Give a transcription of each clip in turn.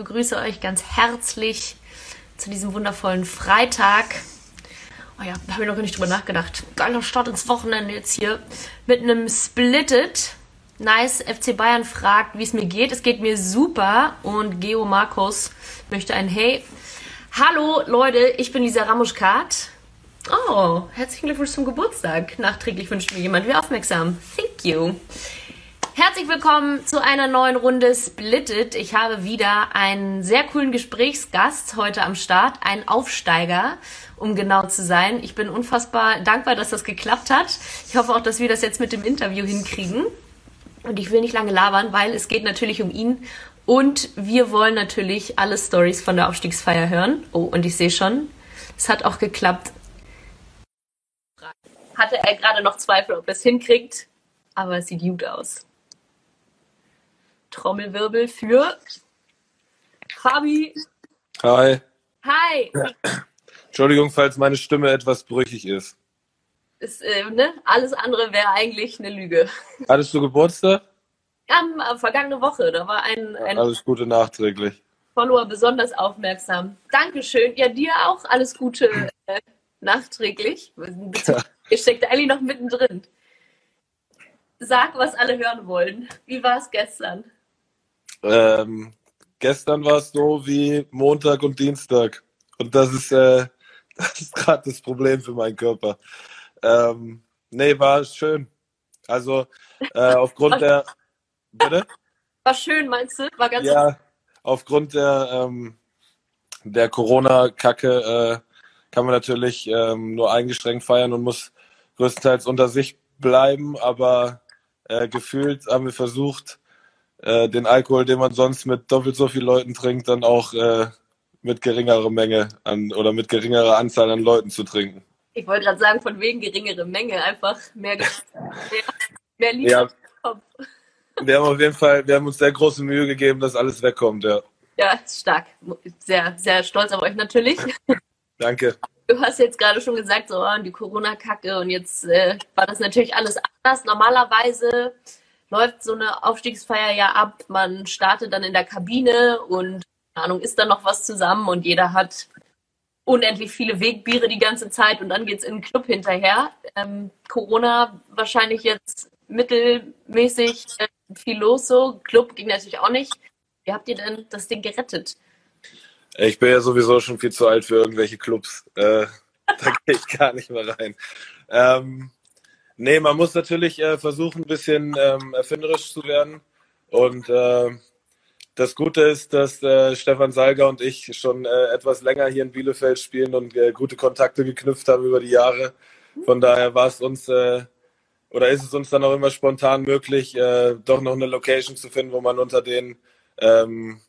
begrüße euch ganz herzlich zu diesem wundervollen Freitag. Oh ja, habe ich noch gar nicht drüber nachgedacht. Geiler Start ins Wochenende jetzt hier mit einem Splitted. Nice, FC Bayern fragt, wie es mir geht. Es geht mir super und Geo Markus möchte ein Hey. Hallo Leute, ich bin Lisa Ramuschkat. Oh, herzlichen Glückwunsch zum Geburtstag. Nachträglich wünscht mir jemand wie aufmerksam. Thank you. Herzlich willkommen zu einer neuen Runde Splitted. Ich habe wieder einen sehr coolen Gesprächsgast heute am Start, einen Aufsteiger, um genau zu sein. Ich bin unfassbar dankbar, dass das geklappt hat. Ich hoffe auch, dass wir das jetzt mit dem Interview hinkriegen. Und ich will nicht lange labern, weil es geht natürlich um ihn. Und wir wollen natürlich alle Stories von der Aufstiegsfeier hören. Oh, und ich sehe schon, es hat auch geklappt. Hatte er gerade noch Zweifel, ob er es hinkriegt, aber es sieht gut aus. Trommelwirbel für Fabi. Hi. Hi. Entschuldigung, falls meine Stimme etwas brüchig ist. Ist, äh, ne? Alles andere wäre eigentlich eine Lüge. Hattest du Geburtstag? Am, am vergangene Woche, da war ein, ein Alles Gute nachträglich. Follower besonders aufmerksam. Dankeschön. Ja, dir auch alles Gute äh, nachträglich. Ihr steckt eigentlich noch mittendrin. Sag, was alle hören wollen. Wie war es gestern? Ähm, gestern war es so wie Montag und Dienstag. Und das ist, äh, das ist gerade das Problem für meinen Körper. Ähm, nee, war schön. Also äh, aufgrund der. Bitte? War schön, meinst du? War ganz Ja, aufgrund der, ähm, der Corona-Kacke äh, kann man natürlich ähm, nur eingeschränkt feiern und muss größtenteils unter sich bleiben, aber äh, gefühlt haben wir versucht, äh, den Alkohol, den man sonst mit doppelt so vielen Leuten trinkt, dann auch äh, mit geringerer Menge an oder mit geringerer Anzahl an Leuten zu trinken. Ich wollte gerade sagen, von wegen geringere Menge, einfach mehr, mehr, mehr Liter Ja. im Kopf. Wir haben auf jeden Fall, wir haben uns sehr große Mühe gegeben, dass alles wegkommt, ja. Ja, stark. Sehr, sehr stolz auf euch natürlich. Danke. Du hast jetzt gerade schon gesagt, so oh, die Corona-Kacke und jetzt äh, war das natürlich alles anders. Normalerweise läuft so eine Aufstiegsfeier ja ab. Man startet dann in der Kabine und keine Ahnung, isst dann noch was zusammen und jeder hat unendlich viele Wegbiere die ganze Zeit und dann geht's in den Club hinterher. Ähm, Corona wahrscheinlich jetzt mittelmäßig äh, viel los so. Club ging natürlich auch nicht. Wie habt ihr denn das Ding gerettet? Ich bin ja sowieso schon viel zu alt für irgendwelche Clubs. Äh, da gehe ich gar nicht mehr rein. Ähm, nee, man muss natürlich äh, versuchen, ein bisschen ähm, erfinderisch zu werden. Und äh, das Gute ist, dass äh, Stefan Salger und ich schon äh, etwas länger hier in Bielefeld spielen und äh, gute Kontakte geknüpft haben über die Jahre. Von daher war es uns äh, oder ist es uns dann auch immer spontan möglich, doch noch eine Location zu finden, wo man unter den ähm,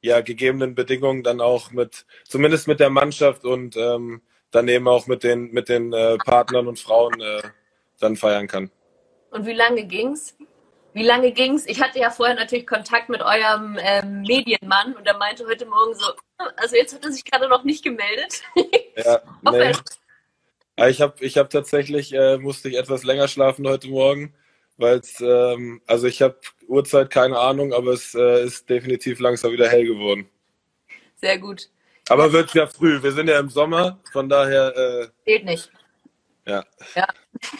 ja, gegebenen Bedingungen dann auch mit, zumindest mit der Mannschaft und ähm, daneben auch mit den, mit den Partnern und Frauen dann feiern kann. Und wie lange ging's? Wie lange ging's? Ich hatte ja vorher natürlich Kontakt mit eurem ähm, Medienmann und er meinte heute Morgen so, also jetzt hat er sich gerade noch nicht gemeldet. Ja, nee. Ja, Ich habe ich hab tatsächlich, äh, musste ich etwas länger schlafen heute Morgen, weil es, ähm, also ich habe Uhrzeit keine Ahnung, aber es äh, ist definitiv langsam wieder hell geworden. Sehr gut. Aber wird ja früh, wir sind ja im Sommer, von daher, äh, Fehlt nicht. Ja. Ja.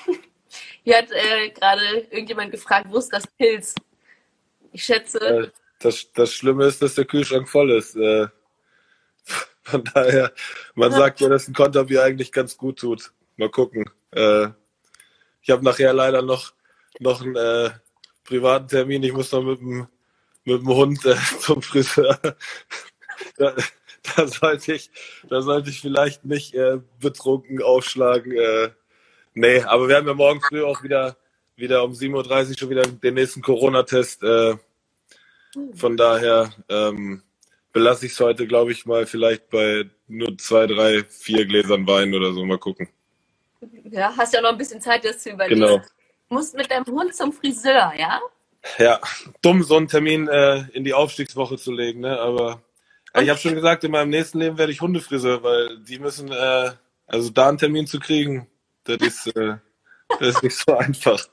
Hier hat äh, gerade irgendjemand gefragt, wo ist das Pilz? Ich schätze, Äh, das, das Schlimme ist, dass der Kühlschrank voll ist. Äh, von daher, man sagt ja, dass ein Konterbier eigentlich ganz gut tut. Mal gucken. Äh, ich habe nachher leider noch, noch einen äh, privaten Termin. Ich muss noch mit dem, mit dem Hund äh, zum Friseur. da, sollte ich, da sollte ich vielleicht nicht äh, betrunken aufschlagen. Äh, nee, aber wir haben ja morgen früh auch wieder, wieder um 7.30 Uhr schon wieder den nächsten Corona-Test. Äh, von daher ähm, belasse ich es heute, glaube ich, mal vielleicht bei nur zwei, drei, vier Gläsern Wein oder so. Mal gucken. ja, hast ja noch ein bisschen Zeit, das zu überlegen. Genau. Du musst mit deinem Hund zum Friseur, ja? Ja, dumm, so einen Termin äh, in die Aufstiegswoche zu legen, ne? Aber ich habe schon gesagt, in meinem nächsten Leben werde ich Hundefriseur, weil die müssen, äh, also da einen Termin zu kriegen, das ist, äh, das ist nicht so einfach.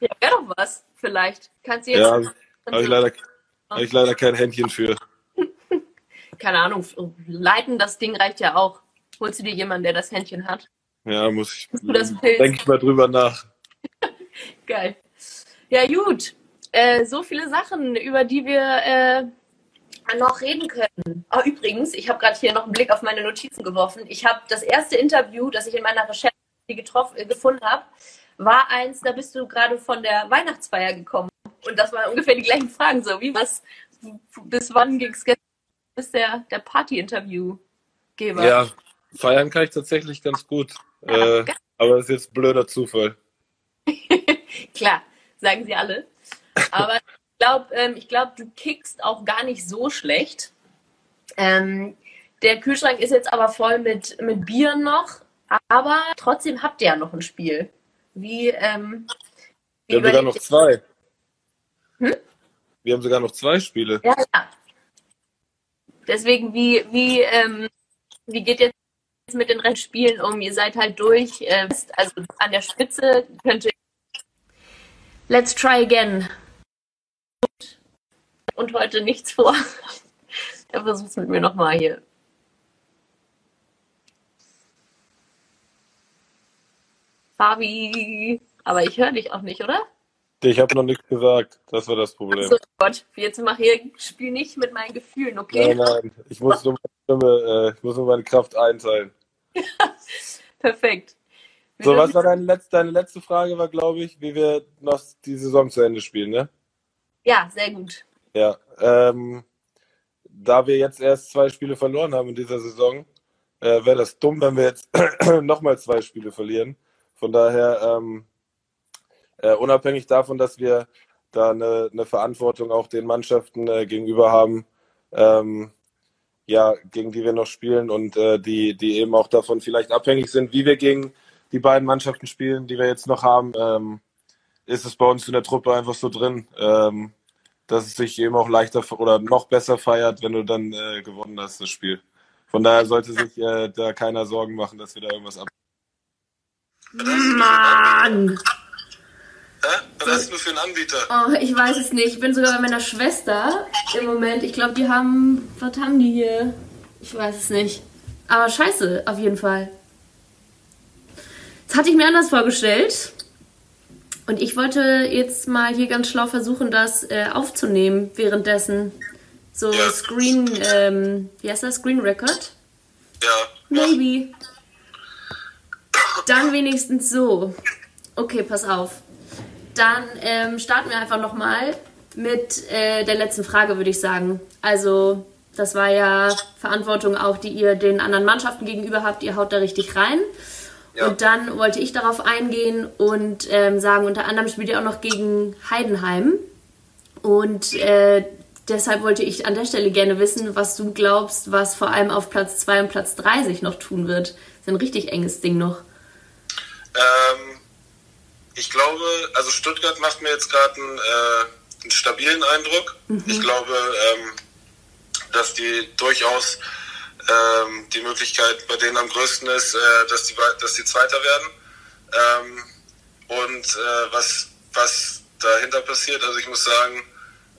Ja, wäre doch was, vielleicht. Kannst du jetzt. Ja, habe ich leider, hab ich leider kein Händchen für. keine Ahnung, leiten das Ding reicht ja auch. Holst du dir jemanden, der das Händchen hat? Ja, muss ich. Denke ich mal drüber nach. Geil. Ja, gut. Äh, so viele Sachen, über die wir äh, noch reden können. Oh, übrigens, ich habe gerade hier noch einen Blick auf meine Notizen geworfen. Ich habe das erste Interview, das ich in meiner Recherche getroffen, äh, gefunden habe, war eins, da bist du gerade von der Weihnachtsfeier gekommen. Und das waren ungefähr die gleichen Fragen. So, wie was, bis wann ging es bis der, der Party-Interviewgeber? Ja, feiern kann ich tatsächlich ganz gut. Ja, äh, aber das ist jetzt blöder Zufall. Klar, sagen sie alle. Aber glaube, ähm, glaub, du kickst auch gar nicht so schlecht. Ähm, der Kühlschrank ist jetzt aber voll mit, mit Bier noch, aber trotzdem habt ihr ja noch ein Spiel. Wie, ähm, wie Wir haben sogar noch zwei. Hm? Wir haben sogar noch zwei Spiele. Ja, ja. Deswegen, wie, wie, ähm, wie geht jetzt mit den Rennspielen um? Ihr seid halt durch. Äh, also an der Spitze könnte. Let's try again. Und heute nichts vor. er versucht es mit mir nochmal hier. Fabi. Aber ich höre dich auch nicht, oder? Ich habe noch nichts gesagt. Das war das Problem. So Gott, jetzt mach hier Spiel nicht mit meinen Gefühlen, okay? Nein, nein. Ich muss nur meine, Stimme, äh, ich muss nur meine Kraft einteilen. Perfekt. Wie so, was war deine letzte, deine letzte Frage, war, glaube ich, wie wir noch die Saison zu Ende spielen, ne? Ja, sehr gut. Ja, ähm, da wir jetzt erst zwei Spiele verloren haben in dieser Saison, äh, wäre das dumm, wenn wir jetzt nochmal zwei Spiele verlieren. Von daher, ähm, äh, unabhängig davon, dass wir da eine, eine Verantwortung auch den Mannschaften äh, gegenüber haben, ähm, ja, gegen die wir noch spielen und äh, die, die eben auch davon vielleicht abhängig sind, wie wir gegen die beiden Mannschaften spielen, die wir jetzt noch haben, ähm, ist es bei uns in der Truppe einfach so drin, ähm, dass es sich eben auch leichter oder noch besser feiert, wenn du dann äh, gewonnen hast, das Spiel. Von daher sollte sich äh, da keiner Sorgen machen, dass wir da irgendwas ab. Mann! Hä? Was hast du für einen Anbieter? Oh, ich weiß es nicht. Ich bin sogar bei meiner Schwester im Moment. Ich glaube, die haben. Was haben die hier? Ich weiß es nicht. Aber scheiße, auf jeden Fall. Das hatte ich mir anders vorgestellt. Und ich wollte jetzt mal hier ganz schlau versuchen, das äh, aufzunehmen währenddessen. So ja. Screen, ähm, wie heißt das? Screen Record? Ja. Maybe. Dann wenigstens so. Okay, pass auf. Dann ähm, starten wir einfach nochmal mit äh, der letzten Frage, würde ich sagen. Also, das war ja Verantwortung auch, die ihr den anderen Mannschaften gegenüber habt. Ihr haut da richtig rein. Ja. Und dann wollte ich darauf eingehen und ähm, sagen, unter anderem spielt ihr auch noch gegen Heidenheim. Und äh, deshalb wollte ich an der Stelle gerne wissen, was du glaubst, was vor allem auf Platz 2 und Platz 3 sich noch tun wird. Das ist ein richtig enges Ding noch. Ähm, ich glaube, also Stuttgart macht mir jetzt gerade einen, äh, einen, stabilen Eindruck. Mhm. Ich glaube, ähm, dass die durchaus ähm, die Möglichkeit bei denen am größten ist, äh, dass, die, dass die Zweiter werden. Ähm, und äh, was, was dahinter passiert, also ich muss sagen,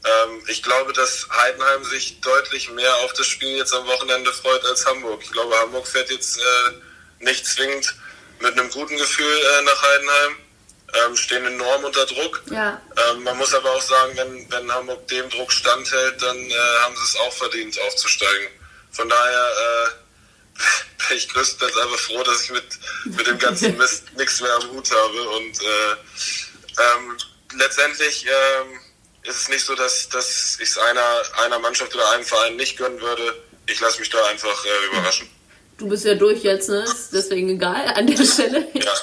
ähm, ich glaube, dass Heidenheim sich deutlich mehr auf das Spiel jetzt am Wochenende freut als Hamburg. Ich glaube, Hamburg fährt jetzt äh, nicht zwingend mit einem guten Gefühl äh, nach Heidenheim ähm, stehen enorm unter Druck. Ja. Ähm, man muss aber auch sagen, wenn, wenn Hamburg dem Druck standhält, dann äh, haben sie es auch verdient, aufzusteigen. Von daher äh, bin ich größtenteils einfach froh, dass ich mit, mit dem ganzen Mist nichts mehr am Hut habe. Und äh, ähm, letztendlich ähm, ist es nicht so, dass, dass ich es einer, einer Mannschaft oder einem Verein nicht gönnen würde. Ich lasse mich da einfach äh, überraschen. Du bist ja durch jetzt, ne? Ist deswegen egal an der Stelle. Ja.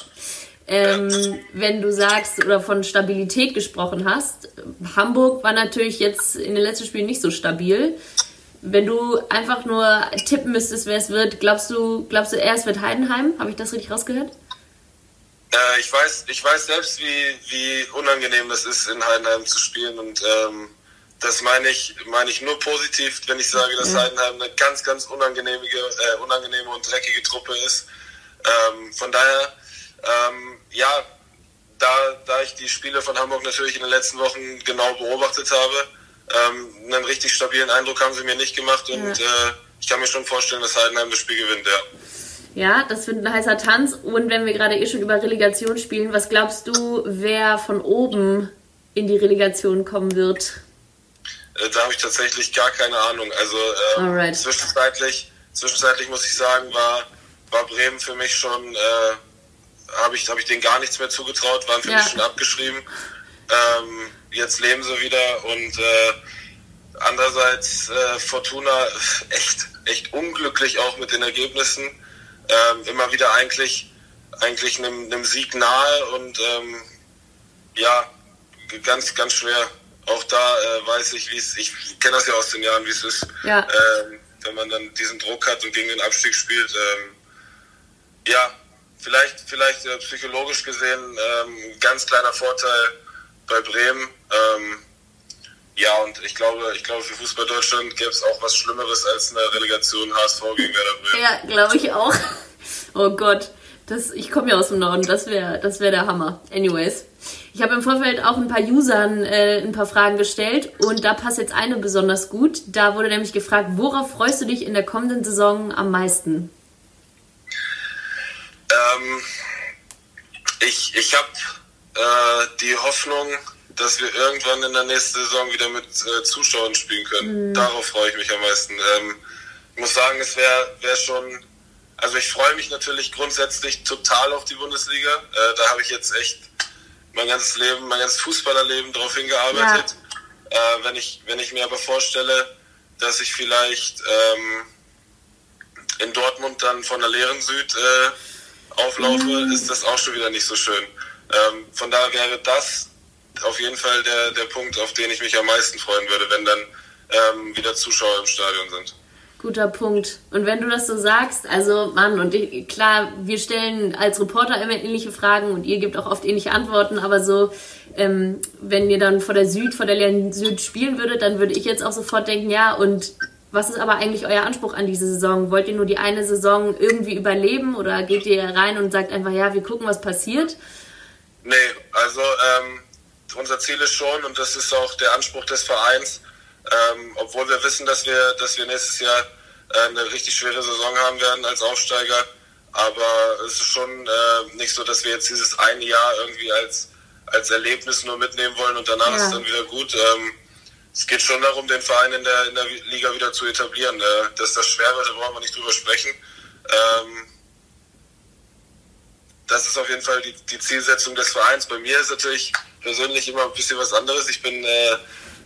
Ähm, wenn du sagst oder von Stabilität gesprochen hast, Hamburg war natürlich jetzt in den letzten Spielen nicht so stabil. Wenn du einfach nur tippen müsstest, wer es wird, glaubst du, glaubst du eher, es wird Heidenheim? Habe ich das richtig rausgehört? Äh, ich, weiß, ich weiß selbst, wie, wie unangenehm das ist, in Heidenheim zu spielen. Und ähm, das meine ich, meine ich nur positiv, wenn ich sage, dass mhm. Heidenheim eine ganz, ganz unangenehme, äh, unangenehme und dreckige Truppe ist. Ähm, von daher ähm, ja, da, da ich die Spiele von Hamburg natürlich in den letzten Wochen genau beobachtet habe, ähm, einen richtig stabilen Eindruck haben sie mir nicht gemacht und ja. äh, ich kann mir schon vorstellen, dass Heidenheim das Spiel gewinnt, ja. Ja, das wird ein heißer Tanz. Und wenn wir gerade eh schon über Relegation spielen, was glaubst du, wer von oben in die Relegation kommen wird? Äh, da habe ich tatsächlich gar keine Ahnung. Also ähm, zwischenzeitlich, zwischenzeitlich muss ich sagen, war, war Bremen für mich schon, äh, habe ich, hab ich denen gar nichts mehr zugetraut, waren für ja. mich schon abgeschrieben. Ähm, jetzt leben sie wieder und äh, andererseits äh, Fortuna echt, echt unglücklich auch mit den Ergebnissen. Ähm, immer wieder eigentlich, eigentlich einem, einem Sieg nahe und ähm, ja, ganz, ganz schwer. Auch da äh, weiß ich, wie es, ich kenne das ja aus den Jahren, wie es ist, ja. ähm, wenn man dann diesen Druck hat und gegen den Abstieg spielt. Ähm, ja, vielleicht, vielleicht äh, psychologisch gesehen ähm, ganz kleiner Vorteil bei Bremen. Ähm, ja, und ich glaube, ich glaube, für Fußball Deutschland gäbe es auch was Schlimmeres als eine Relegation HSV gegen Werder Bremen. Ja, glaube ich auch. Oh Gott. Das, ich komme ja aus dem Norden, das wäre das wär der Hammer. Anyways. Ich habe im Vorfeld auch ein paar Usern äh, ein paar Fragen gestellt und da passt jetzt eine besonders gut. Da wurde nämlich gefragt, worauf freust du dich in der kommenden Saison am meisten? Ähm, ich ich habe äh, die Hoffnung, dass wir irgendwann in der nächsten Saison wieder mit äh, Zuschauern spielen können. Mhm. Darauf freue ich mich am meisten. Ähm, ich muss sagen, es wäre wär schon, also ich freue mich natürlich grundsätzlich total auf die Bundesliga. Äh, da habe ich jetzt echt mein ganzes Leben, mein ganzes Fußballerleben darauf hingearbeitet. Ja. Äh, wenn, ich, wenn ich mir aber vorstelle, dass ich vielleicht ähm, in Dortmund dann von der leeren Süd äh, auflaufe, mhm. ist das auch schon wieder nicht so schön. Ähm, von daher wäre das auf jeden Fall der, der Punkt, auf den ich mich am meisten freuen würde, wenn dann ähm, wieder Zuschauer im Stadion sind. Guter Punkt. Und wenn du das so sagst, also Mann, und ich, klar, wir stellen als Reporter immer ähnliche Fragen und ihr gebt auch oft ähnliche Antworten, aber so, ähm, wenn ihr dann vor der Süd, vor der Leeren Süd spielen würdet, dann würde ich jetzt auch sofort denken, ja, und was ist aber eigentlich euer Anspruch an diese Saison? Wollt ihr nur die eine Saison irgendwie überleben oder geht ihr rein und sagt einfach, ja, wir gucken, was passiert? Nee, also ähm, unser Ziel ist schon, und das ist auch der Anspruch des Vereins, ähm, obwohl wir wissen, dass wir, dass wir nächstes Jahr äh, eine richtig schwere Saison haben werden als Aufsteiger. Aber es ist schon äh, nicht so, dass wir jetzt dieses eine Jahr irgendwie als, als Erlebnis nur mitnehmen wollen und danach ja. ist dann wieder gut. Ähm, es geht schon darum, den Verein in der, in der Liga wieder zu etablieren. Äh, dass das schwer wird, da brauchen wir nicht drüber sprechen. Ähm, das ist auf jeden Fall die, die Zielsetzung des Vereins. Bei mir ist natürlich persönlich immer ein bisschen was anderes. Ich bin äh,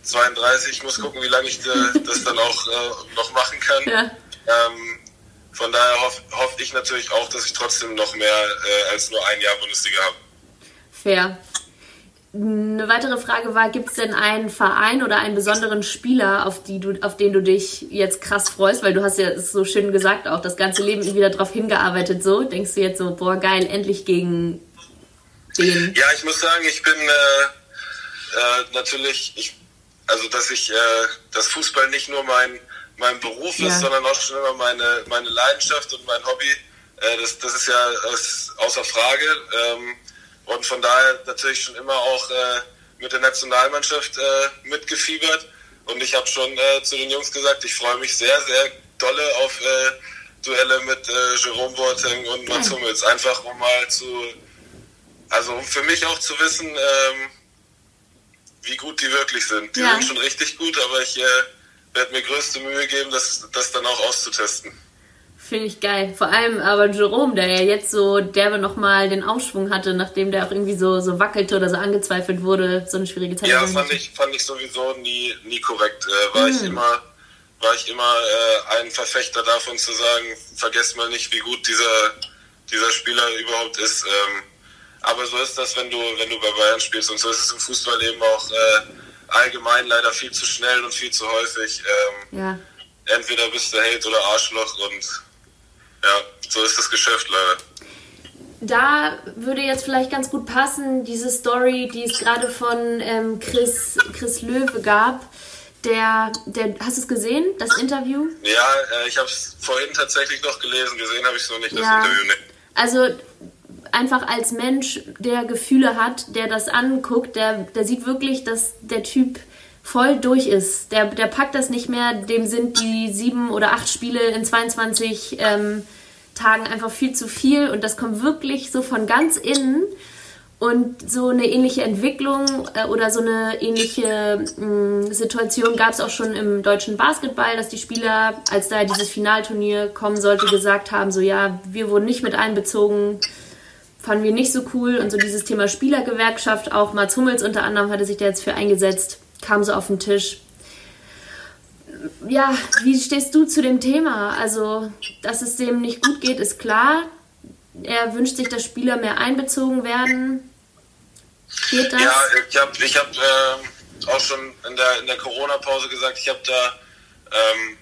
32, ich muss gucken, wie lange ich äh, das dann auch äh, noch machen kann. Ja. Ähm, von daher hoffe hoff ich natürlich auch, dass ich trotzdem noch mehr äh, als nur ein Jahr Bundesliga habe. Fair. Eine weitere Frage war, gibt es denn einen Verein oder einen besonderen Spieler, auf, die du, auf den du dich jetzt krass freust? Weil du hast ja so schön gesagt, auch das ganze Leben wieder darauf hingearbeitet. So denkst du jetzt so, boah geil, endlich gegen den? Ja, ich muss sagen, ich bin äh, äh, natürlich, ich, also dass ich, äh, dass Fußball nicht nur mein, mein Beruf ja. ist, sondern auch schon immer meine, meine Leidenschaft und mein Hobby. Äh, das, das ist ja das, außer Frage. Ähm, und von daher natürlich schon immer auch äh, mit der Nationalmannschaft äh, mitgefiebert. Und ich habe schon äh, zu den Jungs gesagt, ich freue mich sehr, sehr dolle auf äh, Duelle mit äh, Jerome Boateng und Mats Hummels. Einfach um mal zu also um für mich auch zu wissen, ähm, wie gut die wirklich sind. Die ja. sind schon richtig gut, aber ich äh, werde mir größte Mühe geben, das, das dann auch auszutesten. Finde ich geil. Vor allem aber Jerome, der ja jetzt so derbe nochmal den Aufschwung hatte, nachdem der auch irgendwie so, so wackelte oder so angezweifelt wurde, so eine schwierige Zeit. Ja, fand ich, fand ich sowieso nie, nie korrekt. Äh, war, hm. ich immer, war ich immer äh, ein Verfechter davon zu sagen, vergesst mal nicht, wie gut dieser, dieser Spieler überhaupt ist. Ähm, aber so ist das, wenn du, wenn du bei Bayern spielst. Und so ist es im Fußball eben auch äh, allgemein leider viel zu schnell und viel zu häufig. Ähm, ja. Entweder bist du Held oder Arschloch und ja, so ist das Geschäft leider. Da würde jetzt vielleicht ganz gut passen, diese Story, die es gerade von ähm, Chris, Chris Löwe gab. Der, der, hast du es gesehen, das Interview? Ja, äh, ich habe es vorhin tatsächlich noch gelesen. Gesehen habe ich es noch nicht, das ja. Interview. Nee. Also einfach als Mensch, der Gefühle hat, der das anguckt, der, der sieht wirklich, dass der Typ voll durch ist. Der, der packt das nicht mehr, dem sind die sieben oder acht Spiele in 22 ähm, Tagen einfach viel zu viel und das kommt wirklich so von ganz innen. Und so eine ähnliche Entwicklung äh, oder so eine ähnliche mh, mm, Situation gab es auch schon im deutschen Basketball, dass die Spieler, als da dieses Finalturnier kommen sollte, gesagt haben, so ja, wir wurden nicht mit einbezogen, fanden wir nicht so cool. Und so dieses Thema Spielergewerkschaft, auch Mats Hummels unter anderem hatte sich da jetzt für eingesetzt, kam so auf den Tisch. Ja, wie stehst du zu dem Thema? Also, dass es dem nicht gut geht, ist klar er wünscht sich, dass Spieler mehr einbezogen werden. Geht das? Ja, ich habe ich hab, äh, auch schon in der, in der Corona-Pause gesagt, ich habe da ähm,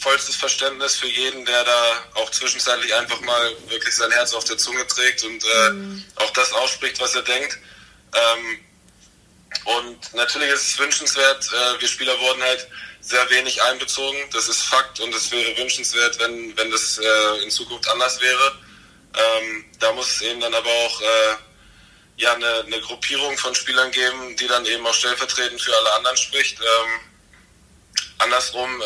vollstes Verständnis für jeden, der da auch zwischenzeitlich einfach mal wirklich sein Herz auf der Zunge trägt und äh, mhm. auch das ausspricht, was er denkt. Ähm, und natürlich ist es wünschenswert, äh, wir Spieler wurden halt sehr wenig einbezogen. Das ist Fakt und es wäre wünschenswert, wenn, wenn das äh, in Zukunft anders wäre. Ähm, da muss es eben dann aber auch äh, ja, eine, eine, Gruppierung von Spielern geben, die dann eben auch stellvertretend für alle anderen spricht. Ähm, andersrum,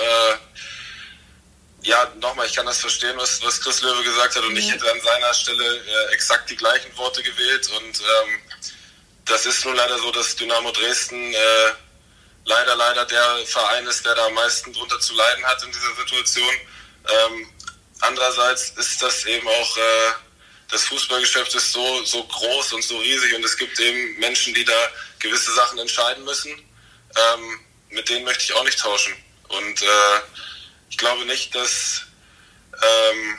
ja, nochmal, ich kann das verstehen, was, was Chris Löwe gesagt hat und ich hätte an seiner Stelle exakt die gleichen Worte gewählt und ähm, das ist nun leider so, dass Dynamo Dresden äh, leider, leider der Verein ist, der da am meisten drunter zu leiden hat in dieser Situation. Ähm, andererseits ist das eben auch, äh, das Fußballgeschäft ist so, so groß und so riesig und es gibt eben Menschen, die da gewisse Sachen entscheiden müssen. Ähm, mit denen möchte ich auch nicht tauschen. Und äh, ich glaube nicht, dass, ähm,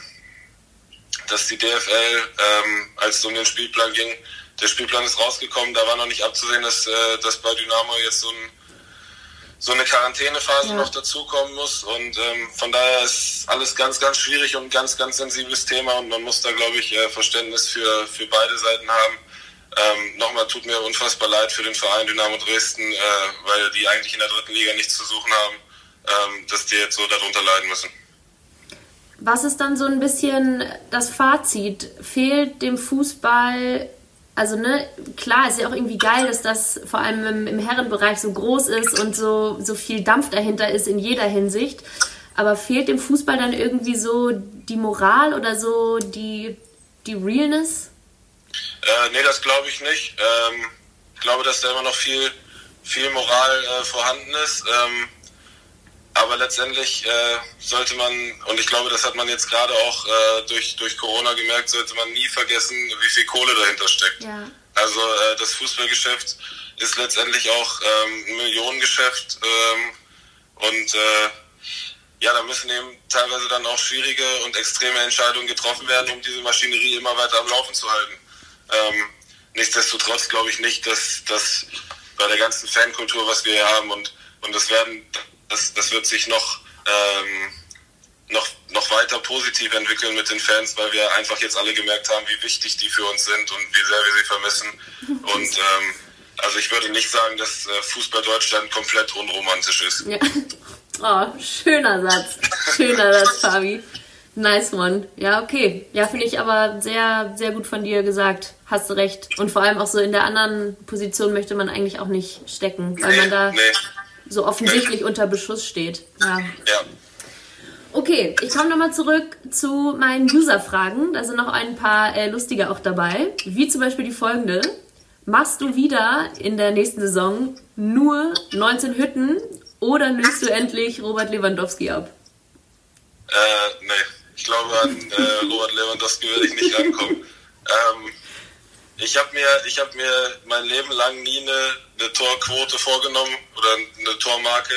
dass die DFL, ähm, als es um den Spielplan ging, der Spielplan ist rausgekommen, da war noch nicht abzusehen, dass, äh, dass bei Dynamo jetzt so ein so eine Quarantänephase ja. noch dazukommen muss. Und ähm, von daher ist alles ganz, ganz schwierig und ein ganz, ganz sensibles Thema und man muss da, glaube ich, äh, Verständnis für, für beide Seiten haben. Ähm, nochmal tut mir unfassbar leid für den Verein Dynamo Dresden, äh, weil die eigentlich in der dritten Liga nichts zu suchen haben, ähm, dass die jetzt so darunter leiden müssen. Was ist dann so ein bisschen das Fazit? Fehlt dem Fußball also ne, klar, ist ja auch irgendwie geil, dass das vor allem im, im, Herrenbereich so groß ist und so, so viel Dampf dahinter ist in jeder Hinsicht. Aber fehlt dem Fußball dann irgendwie so die Moral oder so die, die Realness? Äh, nee, das glaube ich nicht. Ähm, ich glaube, dass da immer noch viel, viel Moral äh, vorhanden ist. Ähm, aber letztendlich äh, sollte man, und ich glaube, das hat man jetzt gerade auch äh, durch, durch Corona gemerkt, sollte man nie vergessen, wie viel Kohle dahinter steckt. Ja. Also äh, das Fußballgeschäft ist letztendlich auch ähm, ein Millionengeschäft ähm, und äh, ja, da müssen eben teilweise dann auch schwierige und extreme Entscheidungen getroffen werden, um diese Maschinerie immer weiter am Laufen zu halten. Ähm, nichtsdestotrotz glaube ich nicht, dass, dass bei der ganzen Fankultur, was wir hier haben und, und das werden das, das wird sich noch, ähm, noch, noch weiter positiv entwickeln mit den Fans, weil wir einfach jetzt alle gemerkt haben, wie wichtig die für uns sind und wie sehr wir sie vermissen. Und ähm, also ich würde nicht sagen, dass äh, Fußball Deutschland komplett unromantisch ist. Ja. Oh, schöner Satz. Schöner Satz, Fabi. Nice one. Ja, okay. Ja, finde ich aber sehr, sehr gut von dir gesagt. Hast du recht. Und vor allem auch so in der anderen Position möchte man eigentlich auch nicht stecken, weil nee, man da nee so offensichtlich unter Beschuss steht. Ja. ja. Okay, ich komme nochmal zurück zu meinen User-Fragen. Da sind noch ein paar äh, lustige auch dabei. Wie zum Beispiel die folgende. Machst du wieder in der nächsten Saison nur 19 Hütten oder löst du endlich Robert Lewandowski ab? Äh, nee. Ich glaube, an äh, Robert Lewandowski werde ich nicht rankommen. ähm, ich habe mir, ich habe mir mein Leben lang nie eine, eine Torquote vorgenommen oder eine Tormarke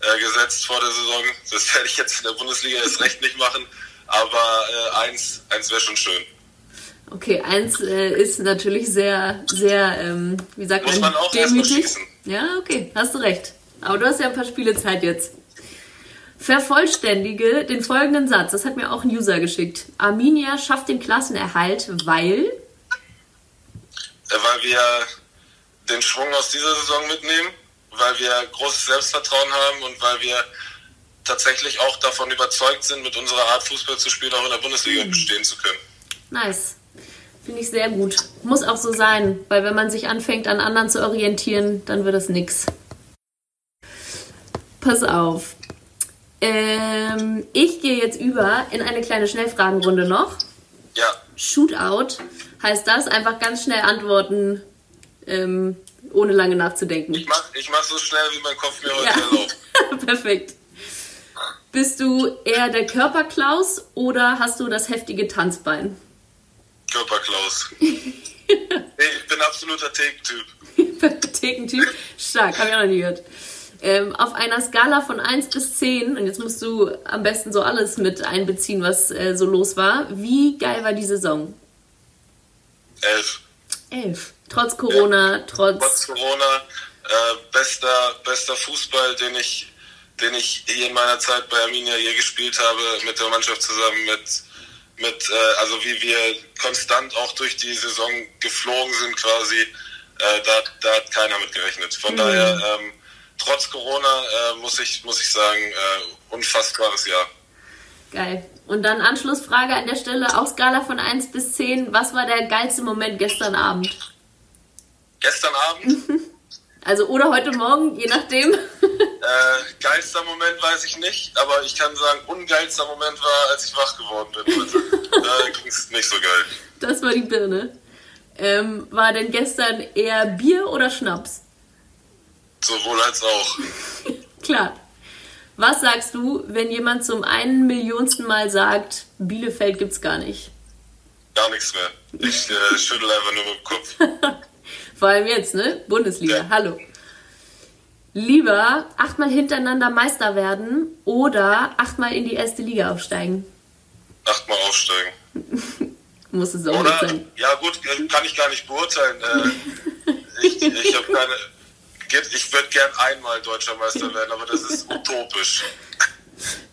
äh, gesetzt vor der Saison. Das werde ich jetzt in der Bundesliga erst recht nicht machen. Aber äh, eins, eins wäre schon schön. Okay, eins äh, ist natürlich sehr, sehr, ähm, wie sagt Muss man, man auch demütig. Ja, okay, hast du recht. Aber du hast ja ein paar Spiele Zeit jetzt. Vervollständige den folgenden Satz. Das hat mir auch ein User geschickt. Arminia schafft den Klassenerhalt, weil weil wir den Schwung aus dieser Saison mitnehmen, weil wir großes Selbstvertrauen haben und weil wir tatsächlich auch davon überzeugt sind, mit unserer Art Fußball zu spielen, auch in der Bundesliga mhm. bestehen zu können. Nice. Finde ich sehr gut. Muss auch so sein, weil wenn man sich anfängt, an anderen zu orientieren, dann wird das nichts. pass auf. Ähm, ich gehe jetzt über in eine kleine Schnellfragenrunde noch. Ja, Shootout heißt das, einfach ganz schnell antworten, ähm, ohne lange nachzudenken. ich mach, ich mach so schnell, wie mein Kopf mir heute Ja. erlaubt. Perfekt. Bist du eher der Körperklaus oder hast du das heftige Tanzbein? Körperklaus. ich bin absoluter Take-Typ. Thekentyp. Stark, habe ich auch noch nie gehört. Ähm, auf einer Skala von 1 bis 10, und jetzt musst du am besten so alles mit einbeziehen, was äh, so los war. Wie geil war die Saison? Elf. 11. Trotz Corona, Trotz trotz. Corona, äh, bester, bester Fußball, den ich, den ich in meiner Zeit bei Arminia je gespielt habe, mit der Mannschaft zusammen, mit, mit äh, also wie wir konstant auch durch die Saison geflogen sind quasi, äh, da, da hat keiner mit gerechnet. Von daher, ähm, trotz Corona, äh, muss ich, muss ich sagen, äh, unfassbares Jahr. Geil. Und dann Anschlussfrage an der Stelle, auch Skala von 1 bis 10. Was war der geilste Moment gestern Abend? Gestern Abend, Also oder heute Morgen, je nachdem. Äh, geilster Moment weiß ich nicht, aber ich kann sagen, ungeilster Moment war, als ich wach geworden bin heute. da ging es nicht so geil. Das war die Birne. Ähm, war denn gestern eher Bier oder Schnaps? Sowohl als auch. Klar. Was sagst du, wenn jemand zum einen Millionsten Mal sagt, Bielefeld gibt's gar nicht? Gar nichts mehr. Ich äh, schüttel einfach nur mit dem Kopf. Vor allem jetzt, ne? Bundesliga, Ja. hallo. Lieber achtmal hintereinander Meister werden oder achtmal in die erste Liga aufsteigen. Achtmal aufsteigen. Muss es auch Oder? nicht sein. Ja gut, äh, kann ich gar nicht beurteilen. Äh, ich ich habe keine... geht- Ich würde gern einmal deutscher Meister werden, aber das ist utopisch.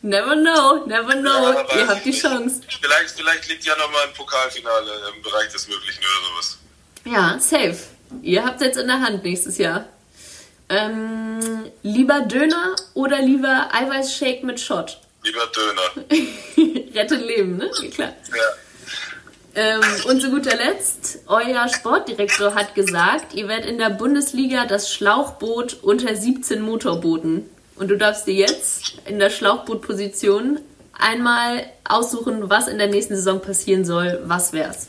Never know, never know. Ja, Ihr habt die. Chance. Vielleicht, vielleicht liegt ja nochmal ein Pokalfinale im Bereich des Möglichen oder sowas. Ja, safe. Ihr habt jetzt in der Hand nächstes Jahr. Ähm, lieber Döner oder lieber Eiweißshake mit Shot? Lieber Döner. Rettet Leben, ne? Klar. Ja. Ähm, und zu guter Letzt, euer Sportdirektor hat gesagt, ihr werdet in der Bundesliga das Schlauchboot unter 17 Motorbooten. Und du darfst dir jetzt in der Schlauchbootposition einmal aussuchen, was in der nächsten Saison passieren soll. Was wär's?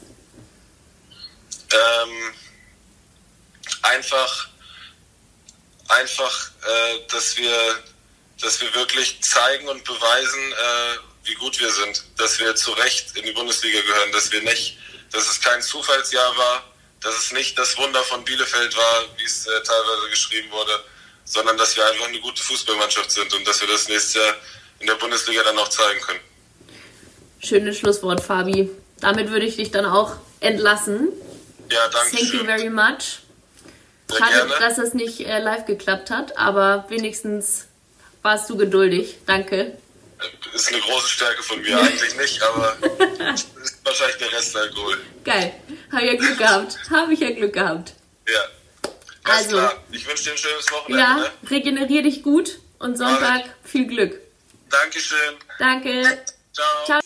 ähm, einfach, einfach, äh, dass wir, dass wir wirklich zeigen und beweisen, äh, wie gut wir sind, dass wir zu Recht in die Bundesliga gehören, dass wir nicht, dass es kein Zufallsjahr war, dass es nicht das Wunder von Bielefeld war, wie es äh, teilweise geschrieben wurde, sondern dass wir einfach eine gute Fußballmannschaft sind und dass wir das nächste Jahr in der Bundesliga dann auch zeigen können. Schönes Schlusswort, Fabi. Damit würde ich dich dann auch entlassen. Ja, danke Thank you schön. very much. Schade, dass es nicht äh, live geklappt hat, aber wenigstens warst du geduldig. Danke. Ist eine große Stärke von mir, eigentlich nicht, aber ist wahrscheinlich der Restalkohol. Geil. Habe ja Glück gehabt. Habe ich ja Glück gehabt. Ja. Alles Also. klar. Ich wünsche dir ein schönes Wochenende. Ja, Ne? regenerier dich gut und Sonntag viel Glück. Dankeschön. Danke. Ciao. Ciao.